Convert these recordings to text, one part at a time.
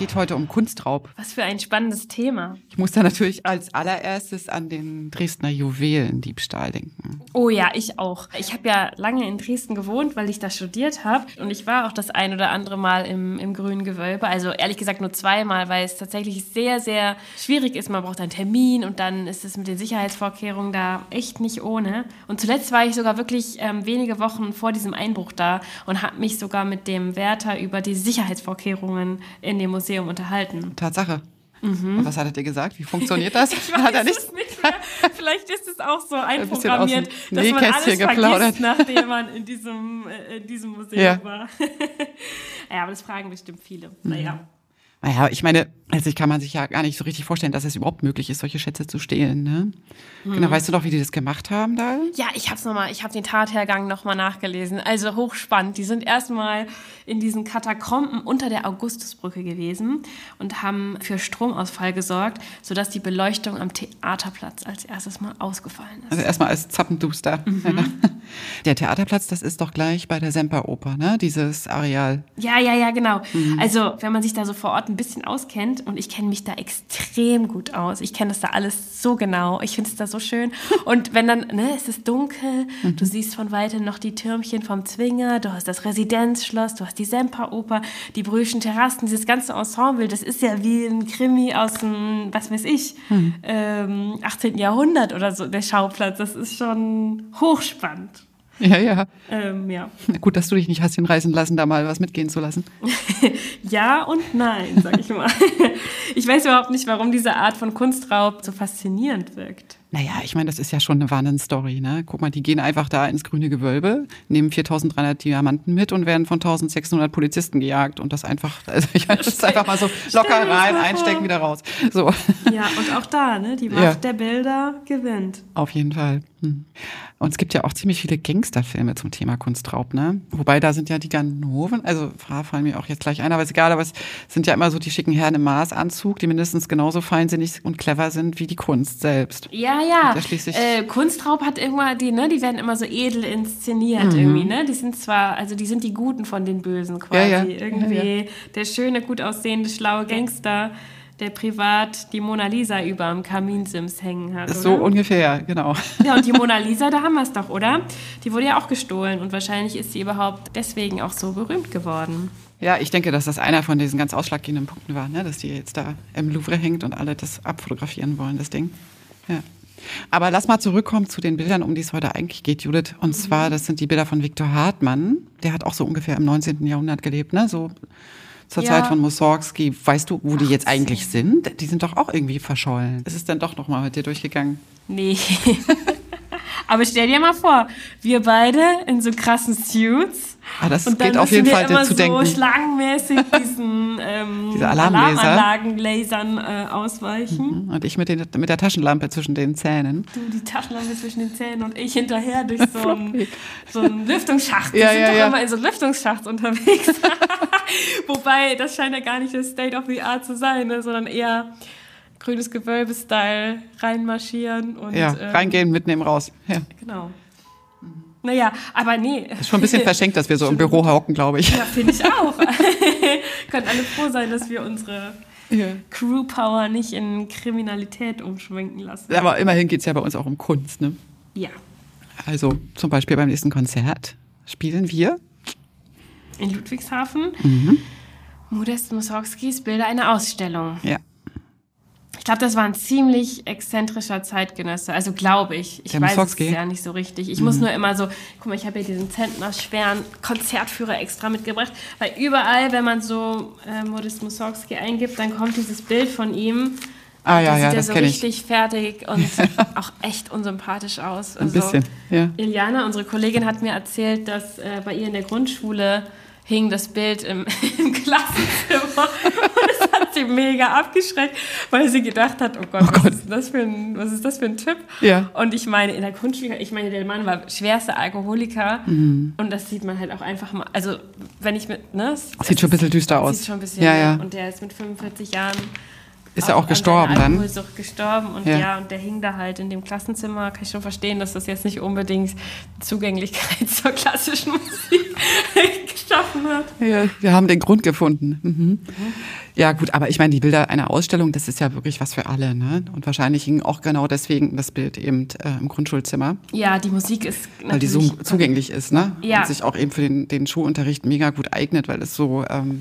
geht heute um Kunstraub. Was für ein spannendes Thema. Ich muss da natürlich als allererstes an den Dresdner Juwelendiebstahl denken. Oh ja, ich auch. Ich habe ja lange in Dresden gewohnt, weil ich da studiert habe. Und ich war auch das ein oder andere Mal im, im grünen Gewölbe. Also ehrlich gesagt nur zweimal, weil es tatsächlich sehr, sehr schwierig ist. Man braucht einen Termin und dann ist es mit den Sicherheitsvorkehrungen da echt nicht ohne. Und zuletzt war ich sogar wirklich ähm, wenige Wochen vor diesem Einbruch da und habe mich sogar mit dem Wärter über die Sicherheitsvorkehrungen in dem Museum unterhalten. Tatsache. Mhm. Was hattet ihr gesagt? Wie funktioniert das? ich weiß Hat er nicht? Es nicht mehr. Vielleicht ist es auch so einprogrammiert, ein dass man alles geplaudert. vergisst, nachdem man in diesem, äh, in diesem Museum ja. war. ja, aber das fragen bestimmt viele. Mhm. Naja, ich meine, letztlich kann man sich ja gar nicht so richtig vorstellen, dass es überhaupt möglich ist, solche Schätze zu stehlen. Ne? Hm. Genau, weißt du noch, wie die das gemacht haben da? Ja, ich hab's noch mal, ich habe den Tathergang nochmal nachgelesen. Also hochspannend. Die sind erstmal in diesen Katakomben unter der Augustusbrücke gewesen und haben für Stromausfall gesorgt, sodass die Beleuchtung am Theaterplatz als erstes mal ausgefallen ist. Also erstmal als Zappenduster. Mhm. Der Theaterplatz, das ist doch gleich bei der Semperoper, ne? Dieses Areal. Ja, ja, ja, genau. Mhm. Also, wenn man sich da so vor Ort ein bisschen auskennt und ich kenne mich da extrem gut aus. Ich kenne das da alles so genau. Ich finde es da so schön. Und wenn dann, ne, es ist dunkel, mhm. du siehst von weitem noch die Türmchen vom Zwinger, du hast das Residenzschloss, du hast die Semperoper, die Brüschen Terrassen, dieses ganze Ensemble, das ist ja wie ein Krimi aus dem, was weiß ich, mhm. ähm, 18. Jahrhundert oder so, der Schauplatz. Das ist schon hochspannend. Ja, ja. Ähm, ja. Gut, dass du dich nicht hast hinreißen lassen, da mal was mitgehen zu lassen. ja und nein, sag ich mal. ich weiß überhaupt nicht, warum diese Art von Kunstraub so faszinierend wirkt. Naja, ich meine, das ist ja schon eine Wahnsinnsstory. Ne? Guck mal, die gehen einfach da ins grüne Gewölbe, nehmen 4300 Diamanten mit und werden von 1600 Polizisten gejagt. Und das einfach, also ich das ist einfach mal so locker rein, einstecken, wieder raus. So. Ja, und auch da, ne? die Macht ja. der Bilder gewinnt. Auf jeden Fall. Und es gibt ja auch ziemlich viele Gangsterfilme zum Thema Kunstraub, ne? Wobei da sind ja die Ganoven, also fallen mir auch jetzt gleich ein, aber ist egal, aber es sind ja immer so die schicken Herren im Maßanzug, die mindestens genauso feinsinnig und clever sind wie die Kunst selbst. Ja, ja. Äh, Kunstraub hat immer die, ne, die werden immer so edel inszeniert mhm. irgendwie, ne? Die sind zwar, also die sind die Guten von den Bösen quasi. Ja, ja. Irgendwie ja. der schöne, gut aussehende, schlaue Gangster der privat die Mona Lisa über am Kaminsims hängen hat. So oder? ungefähr, genau. Ja, und die Mona Lisa, da haben wir es doch, oder? Die wurde ja auch gestohlen und wahrscheinlich ist sie überhaupt deswegen auch so berühmt geworden. Ja, ich denke, dass das einer von diesen ganz ausschlaggebenden Punkten war, ne? dass die jetzt da im Louvre hängt und alle das abfotografieren wollen, das Ding. Ja. Aber lass mal zurückkommen zu den Bildern, um die es heute eigentlich geht, Judith. Und mhm. zwar, das sind die Bilder von Viktor Hartmann. Der hat auch so ungefähr im 19. Jahrhundert gelebt, ne? So zur ja. Zeit von Mussorgsky. Weißt du, wo die jetzt eigentlich sind? Die sind doch auch irgendwie verschollen. Ist es dann doch nochmal mit dir durchgegangen? Nee. Aber stell dir mal vor, wir beide in so krassen Suits. Ah, das und geht auf jeden Fall immer zu so denken. schlangenmäßig diesen ähm, Diese Alarmanlagen-Lasern äh, ausweichen. Mhm. Und ich mit, den, mit der Taschenlampe zwischen den Zähnen. Du, die Taschenlampe zwischen den Zähnen und ich hinterher durch so einen, so einen Lüftungsschacht. Wir ja, sind ja, doch ja. immer in so Lüftungsschachts unterwegs. Wobei, das scheint ja gar nicht das State of the Art zu sein, ne, sondern eher grünes Gewölbe-Style reinmarschieren und. Ja, ähm, reingehen, mitnehmen, raus. Ja. Genau. Naja, aber nee. Ist schon ein bisschen verschenkt, dass wir so im Büro hocken, glaube ich. Ja, finde ich auch. Können alle froh sein, dass wir unsere ja. Crew Power nicht in Kriminalität umschwenken lassen. Aber immerhin geht es ja bei uns auch um Kunst, ne? Ja. Also zum Beispiel beim nächsten Konzert spielen wir in Ludwigshafen mhm. Modest Mussorgskis Bilder eine Ausstellung. Ja. Ich glaube, das war ein ziemlich exzentrischer Zeitgenosse. Also glaube ich. Ich Der weiß es ja nicht so richtig. Ich mhm. muss nur immer so, guck mal, ich habe hier diesen zentnerschweren Konzertführer extra mitgebracht, weil überall, wenn man so äh, Modest Mussorgsky eingibt, dann kommt dieses Bild von ihm. Ah ja, ja, sieht das so richtig ich. fertig und auch echt unsympathisch aus. Ein also, bisschen, ja. Iliana, unsere Kollegin, hat mir erzählt, dass äh, bei ihr in der Grundschule hing das Bild im, im Klassenzimmer und es hat sie mega abgeschreckt, weil sie gedacht hat, oh Gott, oh was, Gott. Ist das für ein, was ist das für ein Typ? Ja. Und ich meine, in der Grundschule, ich meine, der Mann war schwerster Alkoholiker mhm. und das sieht man halt auch einfach mal, also wenn ich mit, ne? Sieht schon ein bisschen düster aus. Sieht schon ein bisschen, ja, ja. Und der ist mit 45 Jahren ist er auch gestorben dann? Alkoholsucht gestorben und ja. ja. und der hing da halt in dem Klassenzimmer. Kann ich schon verstehen, dass das jetzt nicht unbedingt Zugänglichkeit zur klassischen Musik geschaffen hat. Ja, wir haben den Grund gefunden. Mhm. Ja, gut, aber ich meine, die Bilder einer Ausstellung, das ist ja wirklich was für alle, ne? Und wahrscheinlich hing auch genau deswegen das Bild eben äh, im Grundschulzimmer. Ja, die Musik ist Weil die so zugänglich ist, ne? Ja. Und sich auch eben für den, den Schulunterricht mega gut eignet, weil es so, ähm,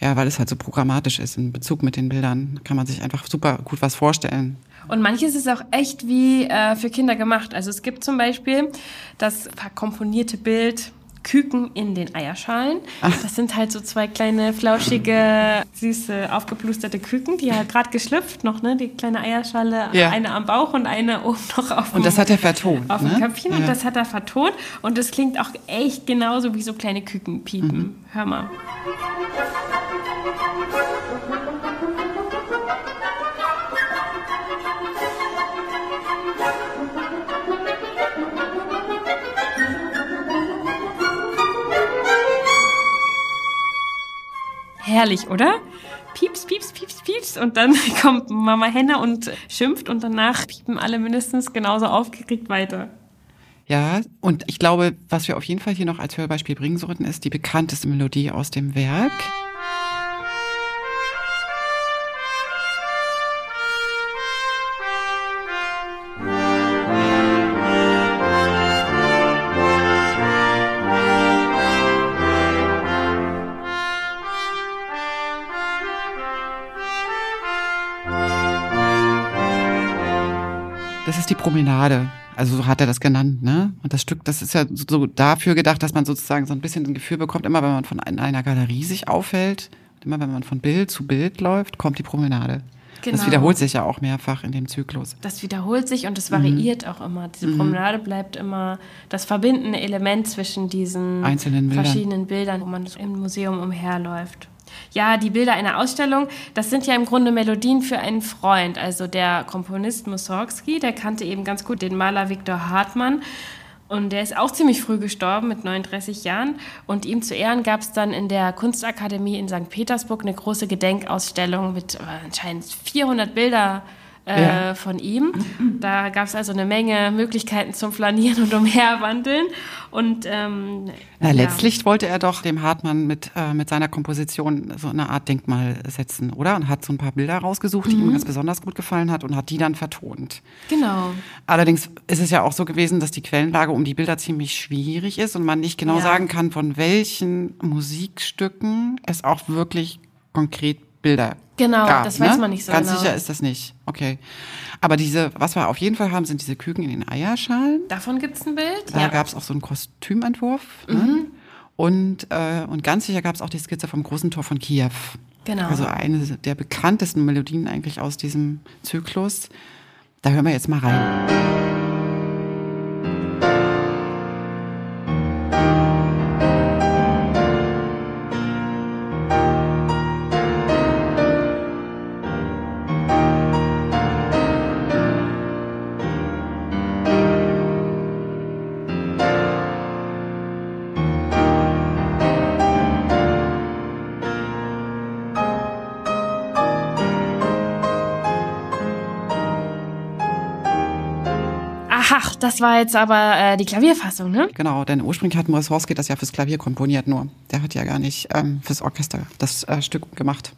ja, weil es halt so programmatisch ist in Bezug mit den Bildern. Kann man sich einfach super gut was vorstellen. Und manches ist auch echt wie äh, für Kinder gemacht. Also es gibt zum Beispiel das verkomponierte Bild Küken in den Eierschalen. Das sind halt so zwei kleine, flauschige, süße, aufgeplusterte Küken, die halt gerade geschlüpft noch, ne? Die kleine Eierschale, Ja. eine am Bauch und eine oben noch auf dem, Und das hat er vertont, auf dem ne? Köpfchen. Und Ja. das hat er vertont. Und das klingt auch echt genauso wie so kleine Küken piepen. Mhm. Hör mal. Herrlich, oder? Pieps, pieps, pieps, pieps. Und dann kommt Mama Henne und schimpft und danach piepen alle mindestens genauso aufgeregt weiter. Ja, und ich glaube, was wir auf jeden Fall hier noch als Hörbeispiel bringen sollten, ist die bekannteste Melodie aus dem Werk. Ist die Promenade. Also so hat er das genannt, ne? Und das Stück, das ist ja so dafür gedacht, dass man sozusagen so ein bisschen ein Gefühl bekommt, immer wenn man von in einer Galerie sich aufhält, immer wenn man von Bild zu Bild läuft, kommt die Promenade. Genau. Das wiederholt sich ja auch mehrfach in dem Zyklus. Das wiederholt sich und es variiert auch immer. Diese Promenade bleibt immer das verbindende Element zwischen diesen Einzelnen Bildern. verschiedenen Bildern, wo man im Museum umherläuft. Ja, die Bilder einer Ausstellung, das sind ja im Grunde Melodien für einen Freund. Also der Komponist Mussorgsky, der kannte eben ganz gut den Maler Viktor Hartmann. Und der ist auch ziemlich früh gestorben, mit 39 Jahren. Und ihm zu Ehren gab es dann in der Kunstakademie in St. Petersburg eine große Gedenkausstellung mit äh, anscheinend 400 Bilder äh, Ja. von ihm. Da gab es also eine Menge Möglichkeiten zum Flanieren und Umherwandeln. Und ähm, Na, ja. letztlich wollte er doch dem Hartmann mit, äh, mit seiner Komposition so eine Art Denkmal setzen, oder? Und hat so ein paar Bilder rausgesucht, die ihm ganz besonders gut gefallen hat und hat die dann vertont. Genau. Allerdings ist es ja auch so gewesen, dass die Quellenlage um die Bilder ziemlich schwierig ist und man nicht genau sagen kann, von welchen Musikstücken es auch wirklich konkret Bilder Genau, gab. das weiß ne? man nicht so Ganz genau. sicher ist das nicht. Okay. Aber diese, was wir auf jeden Fall haben, sind diese Küken in den Eierschalen. Davon gibt es ein Bild. Da gab es auch so einen Kostümentwurf. Ne? Und, äh, und ganz sicher gab es auch die Skizze vom großen Tor von Kiew. Genau. Also eine der bekanntesten Melodien eigentlich aus diesem Zyklus. Da hören wir jetzt mal rein. Aha, das war jetzt aber äh, die Klavierfassung, ne? Genau, denn ursprünglich hat Mussorgsky das ja fürs Klavier komponiert nur. Der hat ja gar nicht ähm, fürs Orchester das äh, Stück gemacht.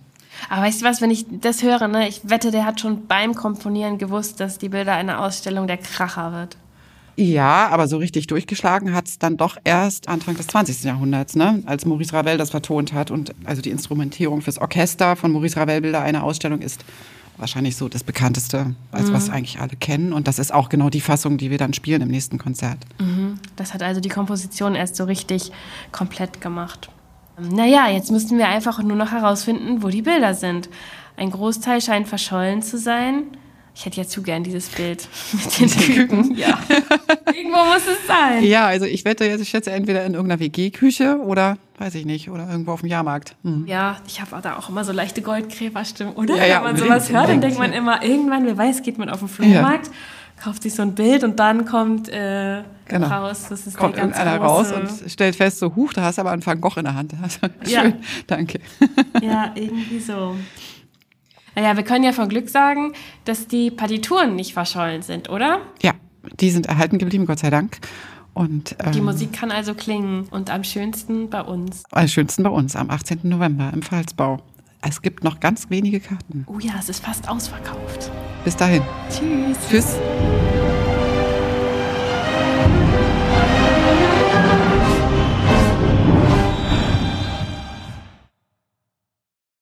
Aber weißt du was, wenn ich das höre, ne? Ich wette, der hat schon beim Komponieren gewusst, dass die Bilder einer Ausstellung der Kracher wird. Ja, aber so richtig durchgeschlagen hat's dann doch erst Anfang des 20. Jahrhunderts, ne? als Maurice Ravel das vertont hat. Und also die Instrumentierung fürs Orchester von Maurice Ravel Bilder einer Ausstellung ist wahrscheinlich so das bekannteste, als was eigentlich alle kennen. Und das ist auch genau die Fassung, die wir dann spielen im nächsten Konzert. Das hat also die Komposition erst so richtig komplett gemacht. Naja, jetzt müssten wir einfach nur noch herausfinden, wo die Bilder sind. Ein Großteil scheint verschollen zu sein. Ich hätte ja zu gern dieses Bild mit den Küken. Ja. Irgendwo muss es sein. Ja, also ich wette jetzt, ich schätze entweder in irgendeiner WG-Küche oder, weiß ich nicht, oder irgendwo auf dem Jahrmarkt. Hm. Ja, ich habe da auch immer so leichte Goldgräberstimmen, oder? Ja, ja, Wenn man sowas hört, dann denkt man immer, irgendwann, wer weiß, geht man auf den Flohmarkt, kauft sich so ein Bild und dann kommt äh, Genau. raus. Das ist Kommt der ganz irgendeiner raus große- und stellt fest, so, huch, da hast du aber einen Van Gogh in der Hand. Also, Ja. Schön, danke. Ja, irgendwie so. Naja, wir können ja von Glück sagen, dass die Partituren nicht verschollen sind, oder? Ja, die sind erhalten geblieben, Gott sei Dank. Und ähm, Die Musik kann also klingen und am schönsten bei uns. am schönsten bei uns am 18. November im Pfalzbau. es gibt noch ganz wenige Karten. Oh ja, es ist fast ausverkauft. Bis dahin. Tschüss. Tschüss.